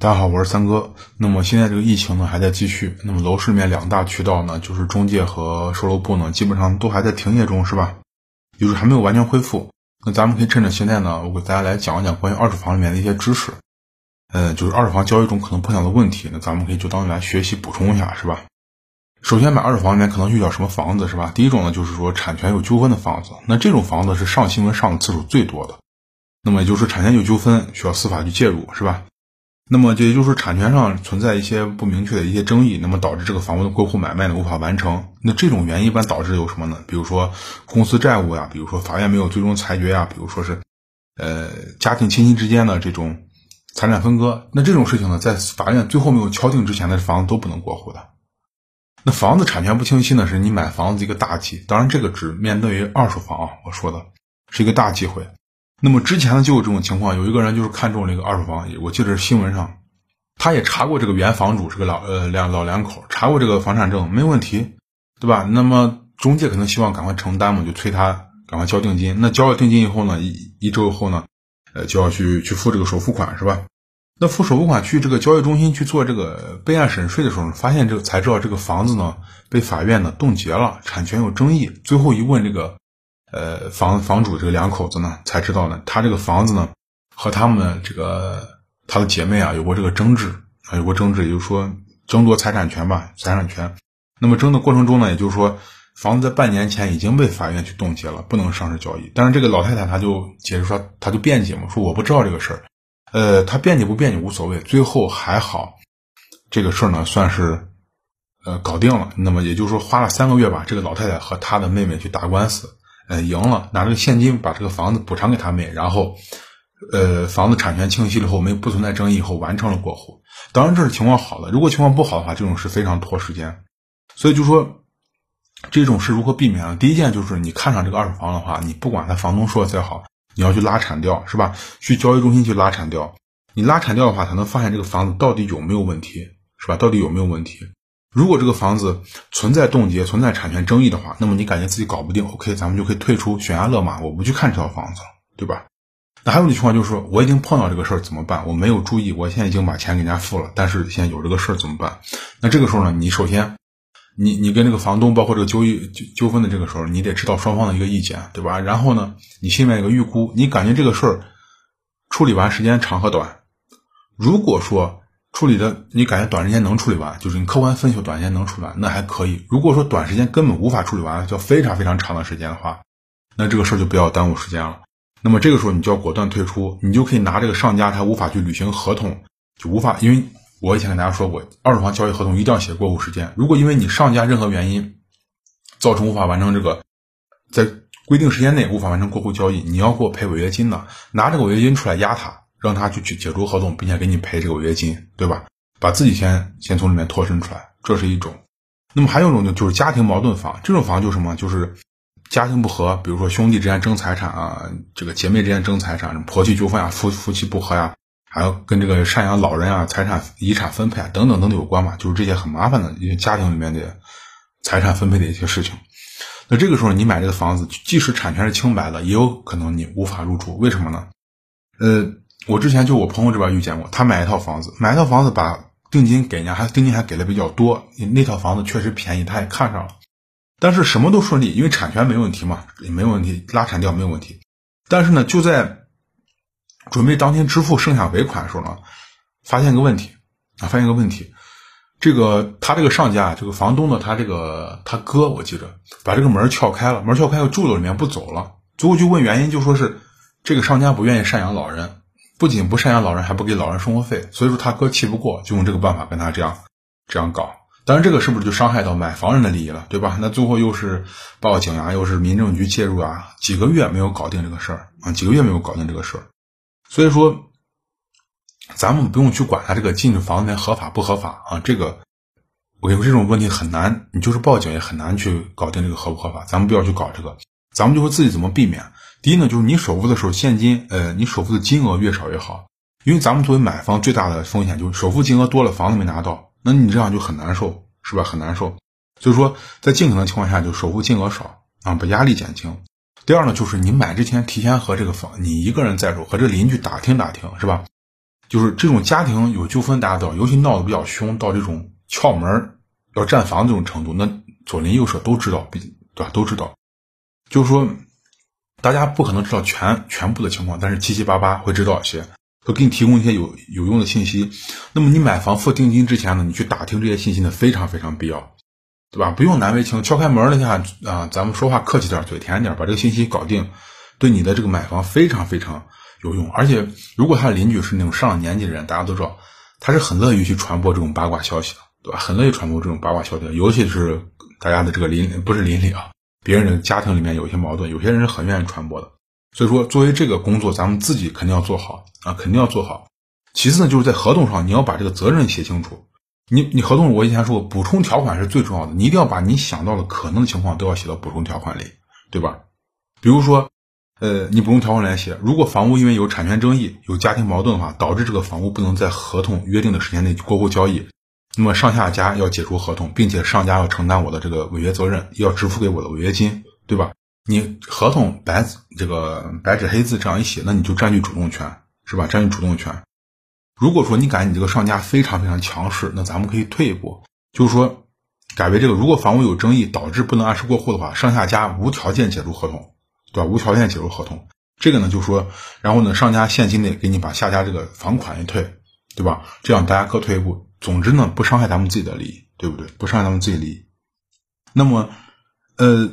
大家好，我是三哥。那么现在这个疫情呢还在继续，那么楼市里面两大渠道呢，就是中介和售楼部呢，基本上都还在停业中，是吧？就是还没有完全恢复。那咱们可以趁着现在呢，我给大家来讲一讲关于二手房里面的一些知识，呃，就是二手房交易中可能碰到的问题，那咱们可以就当来学习补充一下，是吧？首先买二手房里面可能遇到什么房子，是吧？第一种呢，就是说产权有纠纷的房子，那这种房子是上新闻上的次数最多的，那么也就是产权有纠纷，需要司法去介入，是吧？那么这也就是说产权上存在一些不明确的一些争议，那么导致这个房屋的过户买卖呢无法完成。那这种原因一般导致有什么呢？比如说公司债务呀，比如说法院没有最终裁决呀，比如说是，呃，家庭亲戚之间的这种财产分割。那这种事情呢，在法院最后没有敲定之前的房子都不能过户的。那房子产权不清晰呢，是你买房子一个大忌。当然，这个只面对于二手房啊，我说的是一个大忌讳。那么之前呢就有这种情况，有一个人就是看中了一个二手房，我记得是新闻上，他也查过这个原房主是个老呃两老两口，查过这个房产证没问题，对吧？那么中介可能希望赶快承担嘛，就催他赶快交定金。那交了定金以后呢，一一周以后呢，呃就要去去付这个首付款是吧？那付首付款去这个交易中心去做这个备案审税的时候，发现这个才知道这个房子呢被法院呢冻结了，产权有争议。最后一问这个。呃，房房主这个两口子呢，才知道呢，他这个房子呢，和他们这个他的姐妹啊有过这个争执啊，有过争执，也就是说争夺财产权吧，财产权。那么争的过程中呢，也就是说，房子在半年前已经被法院去冻结了，不能上市交易。但是这个老太太她就解释说，她就辩解嘛，说我不知道这个事儿。呃，她辩解不辩解无所谓，最后还好，这个事儿呢算是呃搞定了。那么也就是说，花了三个月吧，这个老太太和她的妹妹去打官司。呃，赢了，拿这个现金把这个房子补偿给他们，然后，呃，房子产权清晰了后，没不存在争议以后，完成了过户。当然这是情况好的，如果情况不好的话，这种是非常拖时间。所以就说，这种是如何避免呢？第一件就是你看上这个二手房的话，你不管他房东说的再好，你要去拉产调，是吧？去交易中心去拉产调，你拉产调的话，才能发现这个房子到底有没有问题，是吧？到底有没有问题？如果这个房子存在冻结、存在产权争议的话，那么你感觉自己搞不定，OK，咱们就可以退出，悬崖勒马，我不去看这套房子了，对吧？那还有一种情况就是说，我已经碰到这个事儿怎么办？我没有注意，我现在已经把钱给人家付了，但是现在有这个事儿怎么办？那这个时候呢，你首先，你你跟这个房东，包括这个纠纠纠纷的这个时候，你得知道双方的一个意见，对吧？然后呢，你心里面有个预估，你感觉这个事儿处理完时间长和短？如果说，处理的你感觉短时间能处理完，就是你客观分析短时间能处理完，那还可以。如果说短时间根本无法处理完，叫非常非常长的时间的话，那这个事儿就不要耽误时间了。那么这个时候你就要果断退出，你就可以拿这个上家他无法去履行合同，就无法，因为我以前跟大家说过，二手房交易合同一定要写过户时间。如果因为你上家任何原因造成无法完成这个，在规定时间内无法完成过户交易，你要给我赔违约金的，拿这个违约金出来压他。让他去去解除合同，并且给你赔这个违约金，对吧？把自己先先从里面脱身出来，这是一种。那么还有一种呢，就是家庭矛盾房。这种房就是什么？就是家庭不和，比如说兄弟之间争财产啊，这个姐妹之间争财产，婆媳纠纷啊，夫夫妻不和呀，还有跟这个赡养老人啊、财产遗产分配啊等等等等有关嘛。就是这些很麻烦的一些家庭里面的财产分配的一些事情。那这个时候你买这个房子，即使产权是清白的，也有可能你无法入住。为什么呢？呃。我之前就我朋友这边遇见过，他买一套房子，买一套房子把定金给人家，还定金还给的比较多。那套房子确实便宜，他也看上了，但是什么都顺利，因为产权没问题嘛，也没问题，拉产调没有问题。但是呢，就在准备当天支付剩下尾款的时候呢，发现个问题啊，发现个问题，这个他这个上家，这个房东的，他这个他哥，我记着把这个门撬开了，门撬开后住到里面不走了，最后就问原因，就说是这个上家不愿意赡养老人。不仅不赡养老人，还不给老人生活费，所以说他哥气不过，就用这个办法跟他这样这样搞。当然，这个是不是就伤害到买房人的利益了，对吧？那最后又是报警啊，又是民政局介入啊，几个月没有搞定这个事儿啊，几个月没有搞定这个事儿。所以说，咱们不用去管他这个进房子合法不合法啊。这个我跟你说，这种问题很难，你就是报警也很难去搞定这个合不合法。咱们不要去搞这个，咱们就说自己怎么避免。第一呢，就是你首付的时候现金，呃，你首付的金额越少越好，因为咱们作为买方最大的风险就是首付金额多了，房子没拿到，那你这样就很难受，是吧？很难受。所以说，在尽可能情况下，就首付金额少啊，把压力减轻。第二呢，就是你买之前提前和这个房，你一个人在住，和这个邻居打听打听，是吧？就是这种家庭有纠纷，大家知道，尤其闹得比较凶，到这种撬门要占房这种程度，那左邻右舍都知道，对吧？都知道，就是说，大家不可能知道全全部的情况，但是七七八八会知道一些，会给你提供一些有有用的信息。那么你买房付定金之前呢，你去打听这些信息呢，非常非常必要，对吧？不用难为情，敲开门了下啊，咱们说话客气点，嘴甜点，把这个信息搞定，对你的这个买房非常非常。有用，而且如果他的邻居是那种上了年纪的人，大家都知道，他是很乐于去传播这种八卦消息的，对吧？很乐意传播这种八卦消息，尤其是大家的这个邻不是邻里啊，别人的家庭里面有一些矛盾，有些人是很愿意传播的。所以说，作为这个工作，咱们自己肯定要做好啊，肯定要做好。其次呢，就是在合同上你要把这个责任写清楚。你你合同我以前说过，补充条款是最重要的，你一定要把你想到的可能的情况都要写到补充条款里，对吧？比如说。呃，你不用条款来写。如果房屋因为有产权争议、有家庭矛盾的话，导致这个房屋不能在合同约定的时间内过户交易，那么上下家要解除合同，并且上家要承担我的这个违约责任，要支付给我的违约金，对吧？你合同白这个白纸黑字这样一写，那你就占据主动权，是吧？占据主动权。如果说你感觉你这个上家非常非常强势，那咱们可以退一步，就是说改为这个：如果房屋有争议导致不能按时过户的话，上下家无条件解除合同。对吧？无条件解除合同，这个呢，就说，然后呢，上家现金内给你把下家这个房款一退，对吧？这样大家各退一步，总之呢，不伤害咱们自己的利益，对不对？不伤害咱们自己利益。那么，呃，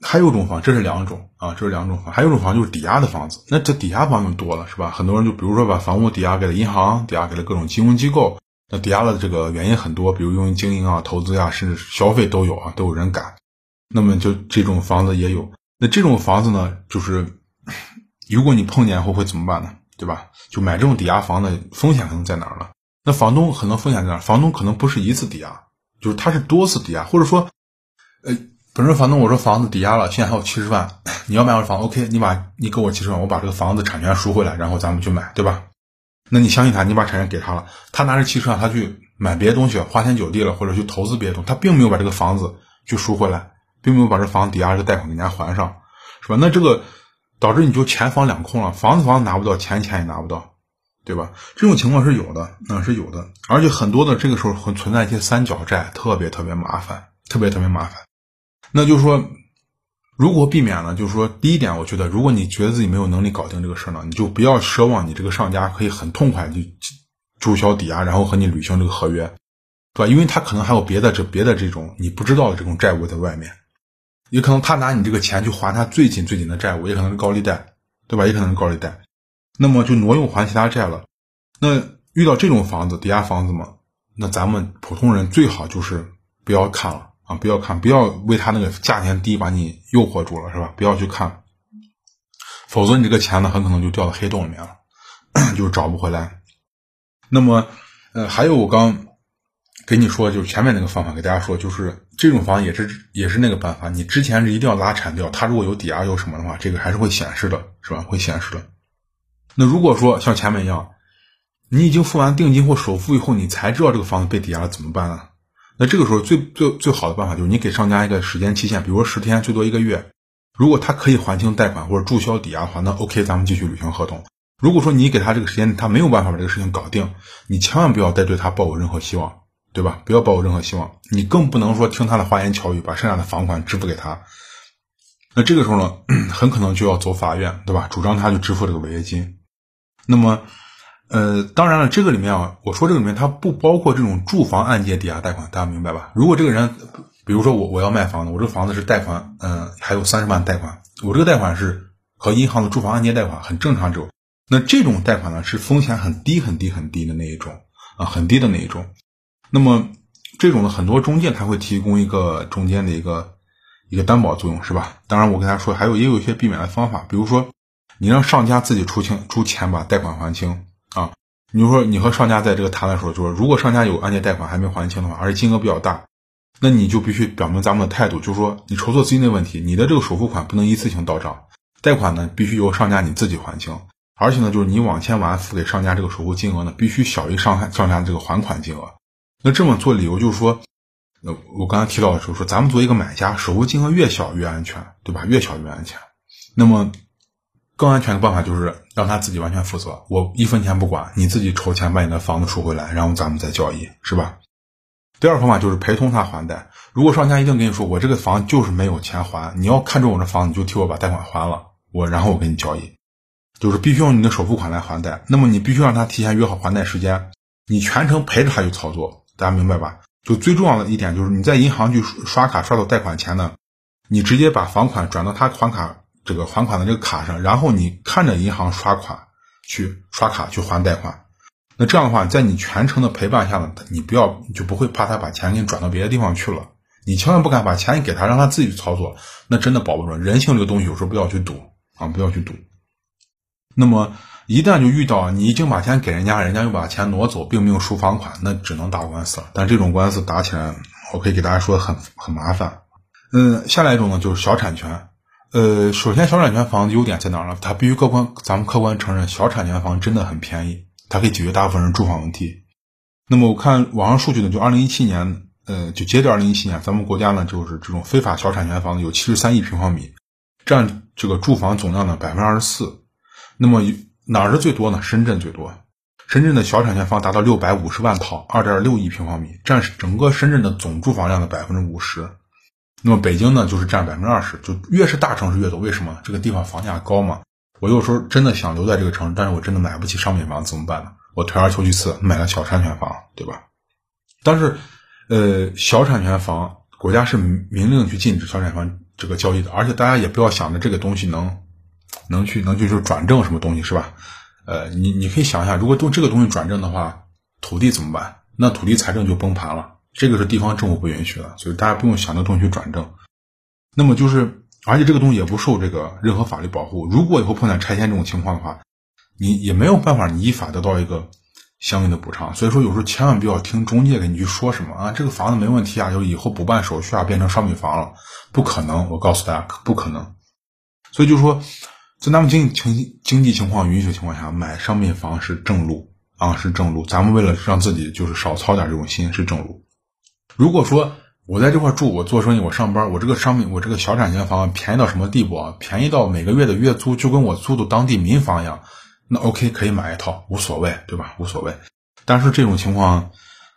还有一种房，这是两种啊，这是两种房，还有一种房就是抵押的房子。那这抵押房就多了，是吧？很多人就比如说把房屋抵押给了银行，抵押给了各种金融机构，那抵押的这个原因很多，比如用于经营啊、投资呀，甚至消费都有啊，都有人敢。那么就这种房子也有。那这种房子呢，就是如果你碰见后会怎么办呢？对吧？就买这种抵押房的风险可能在哪儿呢？那房东可能风险在哪？房东可能不是一次抵押，就是他是多次抵押，或者说，呃，本身房东我说房子抵押了，现在还有七十万，你要买我房，OK，你把你给我七十万，我把这个房子产权赎回来，然后咱们去买，对吧？那你相信他，你把产权给他了，他拿着七十万，他去买别的东西，花天酒地了，或者去投资别的东西，他并没有把这个房子去赎回来。并没有把这房子抵押这贷款给人家还上，是吧？那这个导致你就钱房两空了，房子房子拿不到，钱钱也拿不到，对吧？这种情况是有的，嗯，是有的，而且很多的这个时候会存在一些三角债，特别特别麻烦，特别特别麻烦。那就说，如果避免了，就是说，第一点，我觉得，如果你觉得自己没有能力搞定这个事儿呢，你就不要奢望你这个上家可以很痛快就注销抵押，然后和你履行这个合约，对吧？因为他可能还有别的这别的这种你不知道的这种债务在外面。也可能他拿你这个钱去还他最紧最紧的债务，也可能是高利贷，对吧？也可能是高利贷，那么就挪用还其他债了。那遇到这种房子，抵押房子嘛，那咱们普通人最好就是不要看了啊，不要看，不要为他那个价钱低把你诱惑住了，是吧？不要去看，否则你这个钱呢，很可能就掉到黑洞里面了，就找不回来。那么，呃，还有我刚。给你说，就是前面那个方法，给大家说，就是这种房也是也是那个办法。你之前是一定要拉铲掉，它如果有抵押有什么的话，这个还是会显示的，是吧？会显示的。那如果说像前面一样，你已经付完定金或首付以后，你才知道这个房子被抵押了，怎么办呢？那这个时候最最最好的办法就是你给商家一个时间期限，比如说十天，最多一个月。如果他可以还清贷款或者注销抵押的话，那 OK，咱们继续履行合同。如果说你给他这个时间，他没有办法把这个事情搞定，你千万不要再对他抱有任何希望。对吧？不要抱有任何希望，你更不能说听他的花言巧语，把剩下的房款支付给他。那这个时候呢，很可能就要走法院，对吧？主张他去支付这个违约金。那么，呃，当然了，这个里面啊，我说这个里面它不包括这种住房按揭抵押贷款，大家明白吧？如果这个人，比如说我我要卖房子，我这个房子是贷款，嗯，还有三十万贷款，我这个贷款是和银行的住房按揭贷款很正常这种。那这种贷款呢，是风险很低很低很低的那一种啊，很低的那一种。那么，这种的很多中介他会提供一个中间的一个一个担保作用，是吧？当然，我跟他说，还有也有一些避免的方法，比如说，你让上家自己出清出钱把贷款还清啊。你就说你和上家在这个谈的时候，就说如果上家有按揭贷款还没还清的话，而且金额比较大，那你就必须表明咱们的态度，就是说你筹措资金的问题，你的这个首付款不能一次性到账，贷款呢必须由上家你自己还清，而且呢，就是你往前完付给上家这个首付金额呢，必须小于上上家这个还款金额。那这么做理由就是说，那我刚才提到的时候说，咱们作为一个买家，首付金额越小越安全，对吧？越小越安全。那么，更安全的办法就是让他自己完全负责，我一分钱不管，你自己筹钱把你的房子赎回来，然后咱们再交易，是吧？第二方法就是陪同他还贷。如果商家一定跟你说我这个房就是没有钱还，你要看中我这房子，你就替我把贷款还了，我然后我跟你交易，就是必须用你的首付款来还贷。那么你必须让他提前约好还贷时间，你全程陪着他去操作，大家明白吧？就最重要的一点就是你在银行去刷卡刷到贷款前呢，你直接把房款转到他还卡。这个还款的这个卡上，然后你看着银行刷款去刷卡去还贷款，那这样的话，在你全程的陪伴下呢，你不要就不会怕他把钱给你转到别的地方去了。你千万不敢把钱给他，让他自己去操作，那真的保不住。人性这个东西有时候不要去赌啊，不要去赌。那么一旦就遇到你已经把钱给人家，人家又把钱挪走，并没有赎房款，那只能打官司了。但这种官司打起来，我可以给大家说很很麻烦。嗯，下来一种呢就是小产权。呃，首先，小产权房的优点在哪儿呢？它必须客观，咱们客观承认，小产权房真的很便宜，它可以解决大部分人住房问题。那么我看网上数据呢，就二零一七年，呃，就截止二零一七年，咱们国家呢就是这种非法小产权房有七十三亿平方米，占这个住房总量的百分之二十四。那么哪儿是最多呢？深圳最多，深圳的小产权房达到六百五十万套，二点六亿平方米，占整个深圳的总住房量的百分之五十。那么北京呢，就是占百分之二十，就越是大城市越多。为什么？这个地方房价高嘛。我有时候真的想留在这个城市，但是我真的买不起商品房，怎么办呢？我退而求其次，买了小产权房，对吧？但是，呃，小产权房国家是明令去禁止小产权房这个交易的，而且大家也不要想着这个东西能能去能去就转正什么东西是吧？呃，你你可以想一下，如果用这个东西转正的话，土地怎么办？那土地财政就崩盘了。这个是地方政府不允许的，所以大家不用想着东西去转正。那么就是，而且这个东西也不受这个任何法律保护。如果以后碰见拆迁这种情况的话，你也没有办法，你依法得到一个相应的补偿。所以说，有时候千万不要听中介给你去说什么啊，这个房子没问题啊，就以后补办手续啊，变成商品房了，不可能。我告诉大家，不可能。所以就说，在咱们经济情经济情况允许的情况下，买商品房是正路啊，是正路。咱们为了让自己就是少操点这种心，是正路。如果说我在这块住，我做生意，我上班，我这个商品，我这个小产权房便宜到什么地步啊？便宜到每个月的月租就跟我租的当地民房一样，那 OK 可以买一套，无所谓，对吧？无所谓。但是这种情况，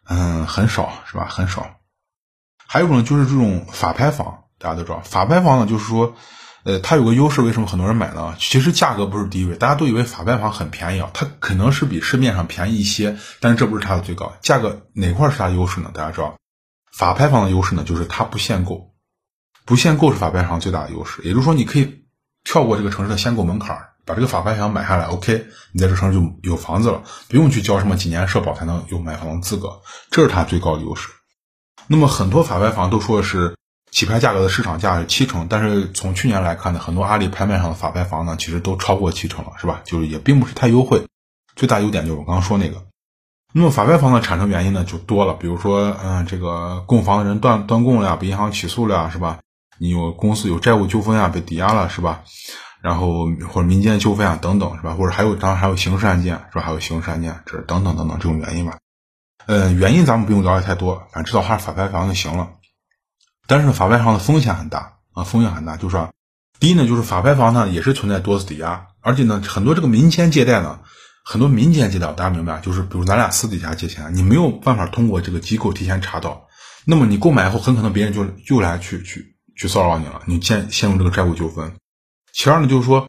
嗯，很少，是吧？很少。还有一种就是这种法拍房，大家都知道，法拍房呢，就是说，呃，它有个优势，为什么很多人买呢？其实价格不是低位，大家都以为法拍房很便宜啊，它可能是比市面上便宜一些，但是这不是它的最高价格，哪块是它优势呢？大家知道？法拍房的优势呢，就是它不限购，不限购是法拍房最大的优势。也就是说，你可以跳过这个城市的限购门槛，把这个法拍房买下来，OK，你在这城市就有房子了，不用去交什么几年社保才能有买房的资格，这是它最高的优势。那么很多法拍房都说是起拍价格的市场价是七成，但是从去年来看呢，很多阿里拍卖上的法拍房呢，其实都超过七成了，是吧？就是也并不是太优惠。最大优点就是我刚刚说那个。那么法拍房的产生原因呢就多了，比如说，嗯，这个供房的人断断供了呀，被银行起诉了呀，是吧？你有公司有债务纠纷啊，被抵押了，是吧？然后或者民间纠纷啊等等，是吧？或者还有当然还有刑事案件，是吧？还有刑事案件，这等等等等这种原因吧。呃，原因咱们不用了解太多，反正知道它是法拍房就行了。但是法拍房的风险很大啊，风险很大，就是说，第一呢，就是法拍房呢也是存在多次抵押，而且呢，很多这个民间借贷呢。很多民间借贷，大家明白，就是比如咱俩私底下借钱，你没有办法通过这个机构提前查到，那么你购买以后，很可能别人就又来去去去骚扰你了，你陷陷入这个债务纠纷。其二呢，就是说，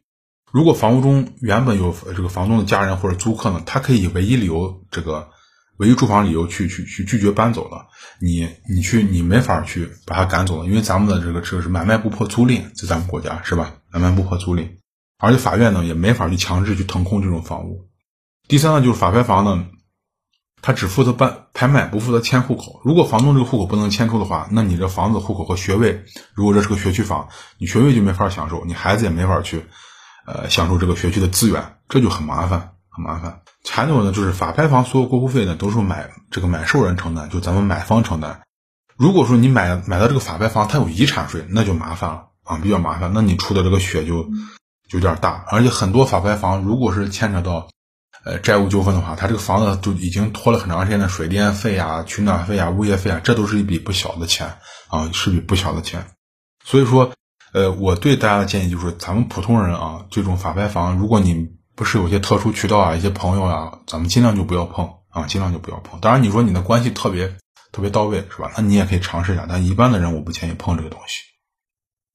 如果房屋中原本有这个房东的家人或者租客呢，他可以以唯一理由这个唯一住房理由去去去拒绝搬走了，你你去你没法去把他赶走了，因为咱们的这个这个是买卖不破租赁，在咱们国家是吧？买卖不破租赁，而且法院呢也没法去强制去腾空这种房屋。第三呢，就是法拍房呢，他只负责办拍卖，不负责迁户口。如果房东这个户口不能迁出的话，那你这房子户口和学位，如果这是个学区房，你学位就没法享受，你孩子也没法去，呃，享受这个学区的资源，这就很麻烦，很麻烦。还有呢，就是法拍房所有过户费呢，都是买这个买受人承担，就咱们买方承担。如果说你买买到这个法拍房，它有遗产税，那就麻烦了啊，比较麻烦。那你出的这个血就有点大，而且很多法拍房如果是牵扯到。呃，债务纠纷的话，他这个房子就已经拖了很长时间的水电费啊、取暖费啊、物业费啊，这都是一笔不小的钱啊，是笔不小的钱。所以说，呃，我对大家的建议就是，咱们普通人啊，这种法拍房，如果你不是有些特殊渠道啊，一些朋友啊，咱们尽量就不要碰啊，尽量就不要碰。当然，你说你的关系特别特别到位，是吧？那你也可以尝试一下。但一般的人，我不建议碰这个东西。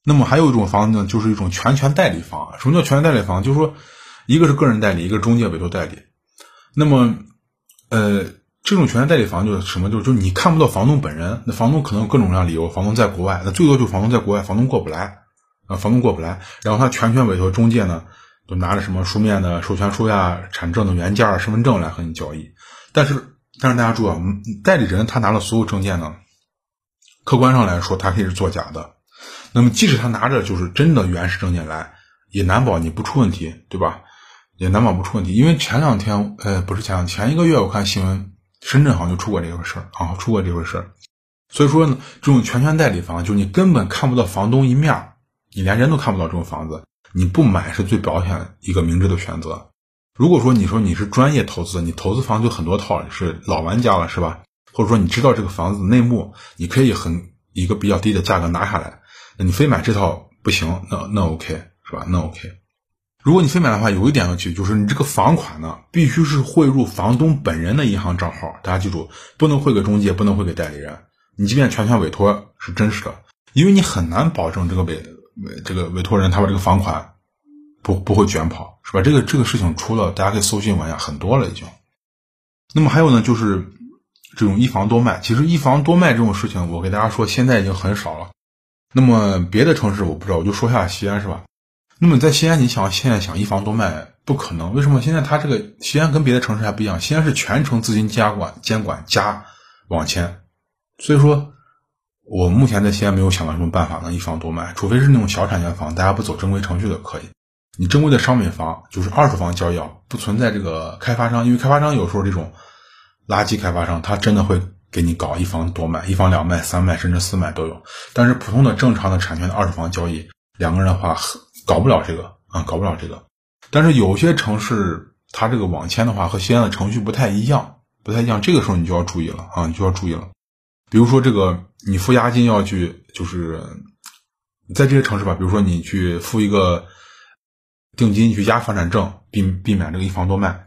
那么还有一种房子呢，就是一种全权代理房。什么叫全权代理房？就是说，一个是个人代理，一个是中介委托代理。那么，呃，这种全权代理房就是什么？就是就你看不到房东本人，那房东可能有各种各样理由，房东在国外，那最多就房东在国外，房东过不来。啊，房东过不来，然后他全权委托中介呢，就拿着什么书面的授权书呀、产证的原件啊、身份证来和你交易。但是，但是大家注意啊，代理人他拿了所有证件呢，客观上来说，他可以是作假的。那么，即使他拿着就是真的原始证件来，也难保你不出问题，对吧？也难保不出问题。因为前两天，呃，不是前两前一个月，我看新闻，深圳好像就出过这个事儿啊，出过这回事儿。所以说呢，这种全权代理房，就你根本看不到房东一面。你连人都看不到这种房子，你不买是最保险一个明智的选择。如果说你说你是专业投资，你投资房就很多套，是老玩家了，是吧？或者说你知道这个房子内幕，你可以很一个比较低的价格拿下来。那你非买这套不行，那那 OK 是吧？那 OK。如果你非买的话，有一点要记，就是你这个房款呢，必须是汇入房东本人的银行账号。大家记住，不能汇给中介，不能汇给代理人。你即便全权委托是真实的，因为你很难保证这个委。委这个委托人他把这个房款不不会卷跑是吧？这个这个事情出了，大家可以搜新闻呀，很多了已经。那么还有呢，就是这种一房多卖。其实一房多卖这种事情，我给大家说，现在已经很少了。那么别的城市我不知道，我就说下西安是吧？那么在西安，你想现在想一房多卖不可能，为什么？现在它这个西安跟别的城市还不一样，西安是全程资金监管监管加网签，所以说。我目前在西安没有想到什么办法能一房多卖，除非是那种小产权房，大家不走正规程序的可以。你正规的商品房就是二手房交易啊，不存在这个开发商，因为开发商有时候这种垃圾开发商，他真的会给你搞一房多卖，一房两卖、三卖甚至四卖都有。但是普通的正常的产权的二手房交易，两个人的话搞不了这个啊，搞不了这个。但是有些城市它这个网签的话和西安的程序不太一样，不太一样，这个时候你就要注意了啊，你就要注意了。比如说这个。你付押金要去，就是在这些城市吧，比如说你去付一个定金去押房产证，避避免这个一房多卖。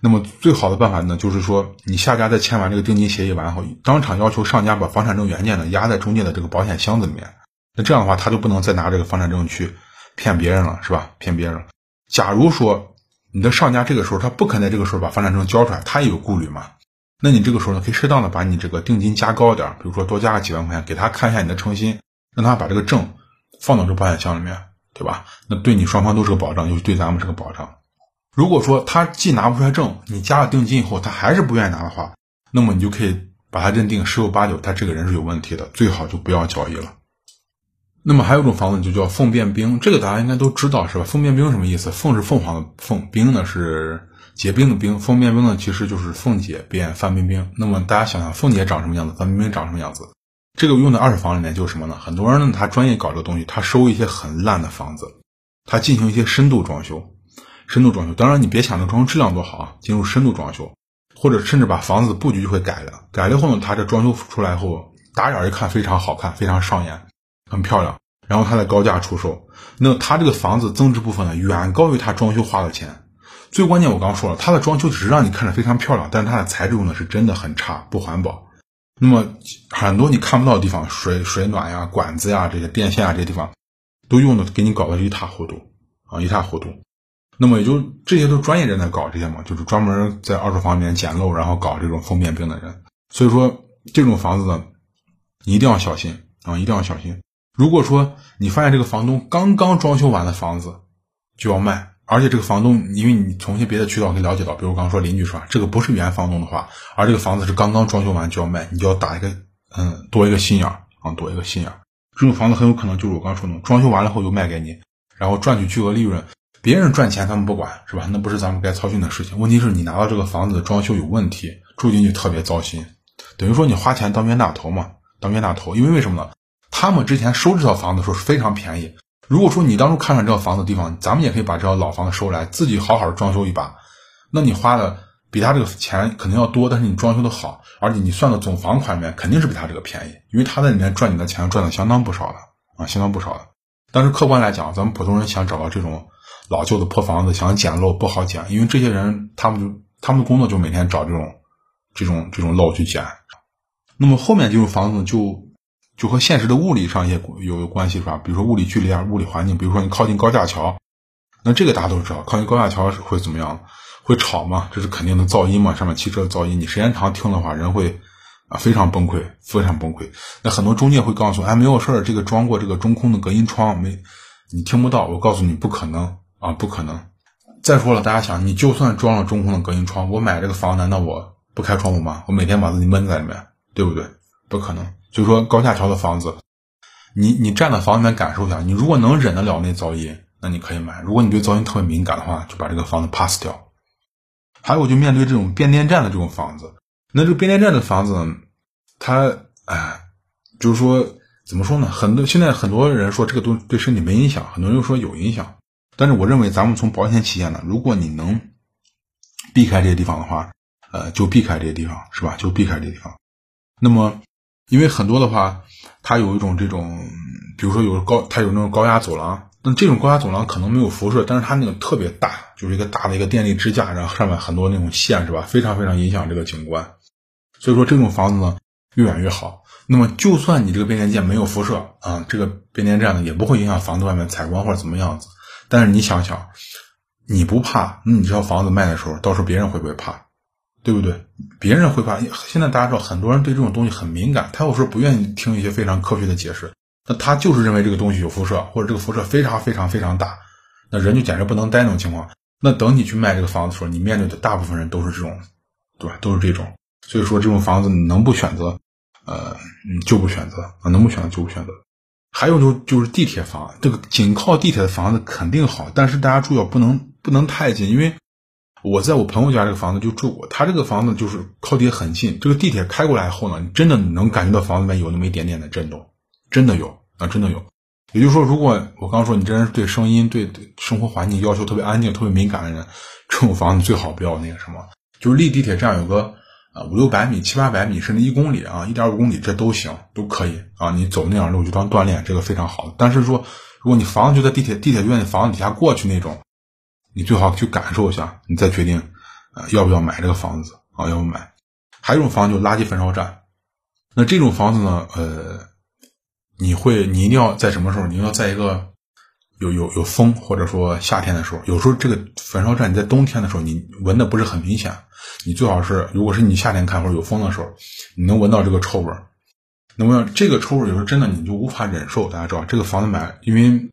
那么最好的办法呢，就是说你下家在签完这个定金协议完后，当场要求上家把房产证原件呢压在中介的这个保险箱子里面。那这样的话，他就不能再拿这个房产证去骗别人了，是吧？骗别人了。假如说你的上家这个时候他不肯在这个时候把房产证交出来，他也有顾虑嘛。那你这个时候呢，可以适当的把你这个定金加高点，比如说多加个几万块钱，给他看一下你的诚心，让他把这个证放到这保险箱里面，对吧？那对你双方都是个保障，就是对咱们是个保障。如果说他既拿不出来证，你加了定金以后他还是不愿意拿的话，那么你就可以把他认定十有八九他这个人是有问题的，最好就不要交易了。那么还有一种房子就叫凤变冰，这个大家应该都知道是吧？凤变冰什么意思？凤是凤凰的凤，冰呢是。结冰的冰，凤变冰呢，其实就是凤姐变范冰冰。那么大家想想，凤姐长什么样子，范冰冰长什么样子？这个用在二手房里面就是什么呢？很多人呢，他专业搞这个东西，他收一些很烂的房子，他进行一些深度装修，深度装修。当然你别想着装修质量多好啊，进入深度装修，或者甚至把房子的布局就会改了。改了后呢，他这装修出来后，打眼一看非常好看，非常上眼，很漂亮。然后他再高价出售，那他这个房子增值部分呢，远高于他装修花的钱。最关键，我刚说了，它的装修只是让你看着非常漂亮，但是它的材质用的是真的很差，不环保。那么很多你看不到的地方，水水暖呀、管子呀、这些电线啊这些地方，都用的给你搞得一塌糊涂啊，一塌糊涂。那么也就这些都专业人在搞这些嘛，就是专门在二手房里面捡漏，然后搞这种封面病的人。所以说这种房子呢，你一定要小心啊，一定要小心。如果说你发现这个房东刚刚装修完的房子就要卖。而且这个房东，因为你从一些别的渠道可以了解到，比如刚刚说邻居是吧？这个不是原房东的话，而这个房子是刚刚装修完就要卖，你就要打一个嗯多一个心眼啊，多一个心眼。这种房子很有可能就是我刚说的，装修完了后又卖给你，然后赚取巨额利润。别人赚钱他们不管是吧？那不是咱们该操心的事情。问题是你拿到这个房子装修有问题，住进去特别糟心，等于说你花钱当冤大头嘛，当冤大头。因为为什么呢？他们之前收这套房子的时候是非常便宜。如果说你当初看上这套房子的地方，咱们也可以把这套老房子收来，自己好好的装修一把。那你花的比他这个钱肯定要多，但是你装修的好，而且你算的总房款里面肯定是比他这个便宜，因为他在里面赚你的钱赚的相当不少的啊，相当不少的。但是客观来讲，咱们普通人想找到这种老旧的破房子，想捡漏不好捡，因为这些人他们就他们的工作就每天找这种这种这种漏去捡。那么后面这种房子就就和现实的物理上也有有关系，是吧？比如说物理距离啊，物理环境，比如说你靠近高架桥，那这个大家都知道，靠近高架桥会怎么样？会吵嘛？这是肯定的噪音嘛？上面汽车的噪音，你时间长听的话，人会啊非常崩溃，非常崩溃。那很多中介会告诉，哎，没有事儿，这个装过这个中空的隔音窗，没你听不到。我告诉你，不可能啊，不可能。再说了，大家想，你就算装了中空的隔音窗，我买这个房，难道我不开窗户吗？我每天把自己闷在里面，对不对？不可能。就说，高架桥的房子，你你站在房里面感受一下，你如果能忍得了那噪音，那你可以买。如果你对噪音特别敏感的话，就把这个房子 pass 掉。还有就面对这种变电站的这种房子，那这个变电站的房子，它哎，就是说怎么说呢？很多现在很多人说这个东对身体没影响，很多人又说有影响。但是我认为咱们从保险起见呢，如果你能避开这些地方的话，呃，就避开这些地方，是吧？就避开这些地方。那么，因为很多的话，它有一种这种，比如说有高，它有那种高压走廊。那这种高压走廊可能没有辐射，但是它那个特别大，就是一个大的一个电力支架，然后上面很多那种线，是吧？非常非常影响这个景观。所以说这种房子呢，越远越好。那么就算你这个变电站没有辐射啊，这个变电站呢也不会影响房子外面采光或者怎么样子。但是你想想，你不怕，那你这套房子卖的时候，到时候别人会不会怕？对不对？别人会怕。现在大家知道，很多人对这种东西很敏感，他有时候不愿意听一些非常科学的解释。那他就是认为这个东西有辐射，或者这个辐射非常非常非常大，那人就简直不能待那种情况。那等你去卖这个房子的时候，你面对的大部分人都是这种，对吧？都是这种。所以说，这种房子能不选择，呃，你就不选择啊，能不选择就不选择。还有就就是地铁房，这个紧靠地铁的房子肯定好，但是大家注意不能不能太近，因为我在我朋友家这个房子就住过，他这个房子就是靠地铁很近，这个地铁开过来后呢，你真的能感觉到房子里面有那么一点点的震动。真的有啊，真的有。也就是说，如果我刚说你这人对声音、对对生活环境要求特别安静、特别敏感的人，这种房子最好不要那个什么，就是离地铁站有个啊五六百米、七八百米，甚至一公里啊，一点五公里，这都行，都可以啊。你走那样路就当锻炼，这个非常好。但是说，如果你房子就在地铁地铁院房子底下过去那种，你最好去感受一下，你再决定啊要不要买这个房子啊，要不买。还有一种房子就垃圾焚烧站，那这种房子呢，呃。你会，你一定要在什么时候？你要在一个有有有风，或者说夏天的时候。有时候这个焚烧站你在冬天的时候，你闻的不是很明显。你最好是，如果是你夏天看或者有风的时候，你能闻到这个臭味儿。那么这个臭味儿有时候真的你就无法忍受。大家知道，这个房子买，因为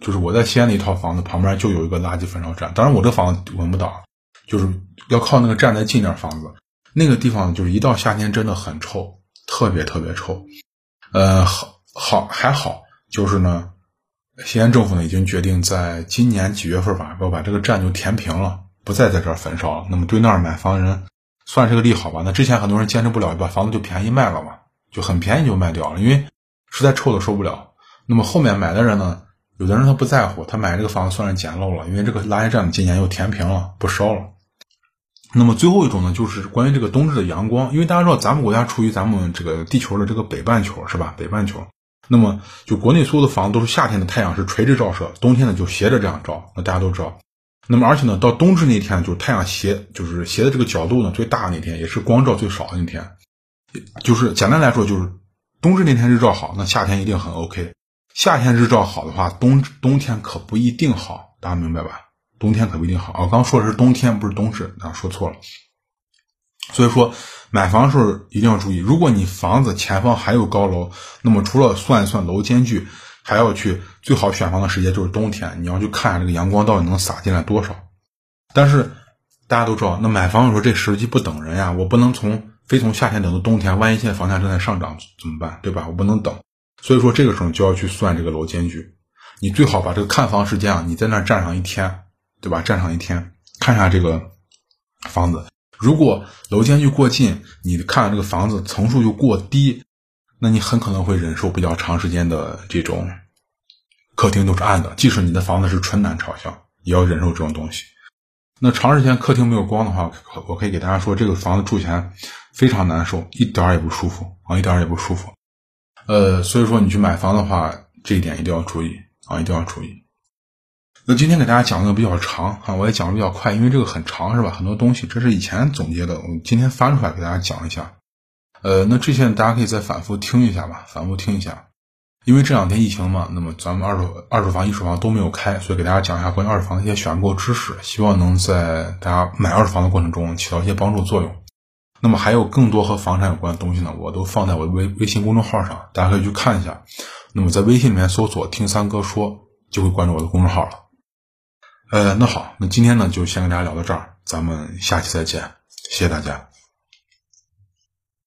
就是我在西安的一套房子旁边就有一个垃圾焚烧站。当然我这房子闻不到，就是要靠那个站再近点房子。那个地方就是一到夏天真的很臭，特别特别臭。呃，好。好还好，就是呢，西安政府呢已经决定在今年几月份吧，要把这个站就填平了，不再在这儿焚烧了。那么对那儿买房人算是个利好吧？那之前很多人坚持不了，把房子就便宜卖了嘛，就很便宜就卖掉了，因为实在臭的受不了。那么后面买的人呢，有的人他不在乎，他买这个房子算是捡漏了，因为这个垃圾站今年又填平了，不烧了。那么最后一种呢，就是关于这个冬至的阳光，因为大家知道咱们国家处于咱们这个地球的这个北半球，是吧？北半球。那么，就国内所有的房子都是夏天的太阳是垂直照射，冬天呢就斜着这样照。那大家都知道。那么，而且呢，到冬至那天，就是太阳斜，就是斜的这个角度呢最大那天，也是光照最少的那天。就是简单来说，就是冬至那天日照好，那夏天一定很 OK。夏天日照好的话，冬冬天可不一定好，大家明白吧？冬天可不一定好。我刚说的是冬天，不是冬至，啊，说错了。所以说。买房的时候一定要注意，如果你房子前方还有高楼，那么除了算一算楼间距，还要去最好选房的时间就是冬天，你要去看下这个阳光到底能洒进来多少。但是大家都知道，那买房的时候这时机不等人呀，我不能从非从夏天等到冬天，万一现在房价正在上涨怎么办？对吧？我不能等，所以说这个时候就要去算这个楼间距，你最好把这个看房时间啊，你在那儿站上一天，对吧？站上一天，看下这个房子。如果楼间距过近，你看这个房子层数又过低，那你很可能会忍受比较长时间的这种客厅都是暗的，即使你的房子是纯南朝向，也要忍受这种东西。那长时间客厅没有光的话，我可以给大家说，这个房子住起来非常难受，一点也不舒服啊，一点也不舒服。呃，所以说你去买房的话，这一点一定要注意啊，一定要注意。那今天给大家讲的比较长啊，我也讲的比较快，因为这个很长是吧？很多东西这是以前总结的，我今天翻出来给大家讲一下。呃，那这些大家可以再反复听一下吧，反复听一下。因为这两天疫情嘛，那么咱们二手二手房、一手房都没有开，所以给大家讲一下关于二手房的一些选购知识，希望能在大家买二手房的过程中起到一些帮助作用。那么还有更多和房产有关的东西呢，我都放在我的微微信公众号上，大家可以去看一下。那么在微信里面搜索“听三哥说”，就会关注我的公众号了。呃，那好，那今天呢就先跟大家聊到这儿，咱们下期再见，谢谢大家。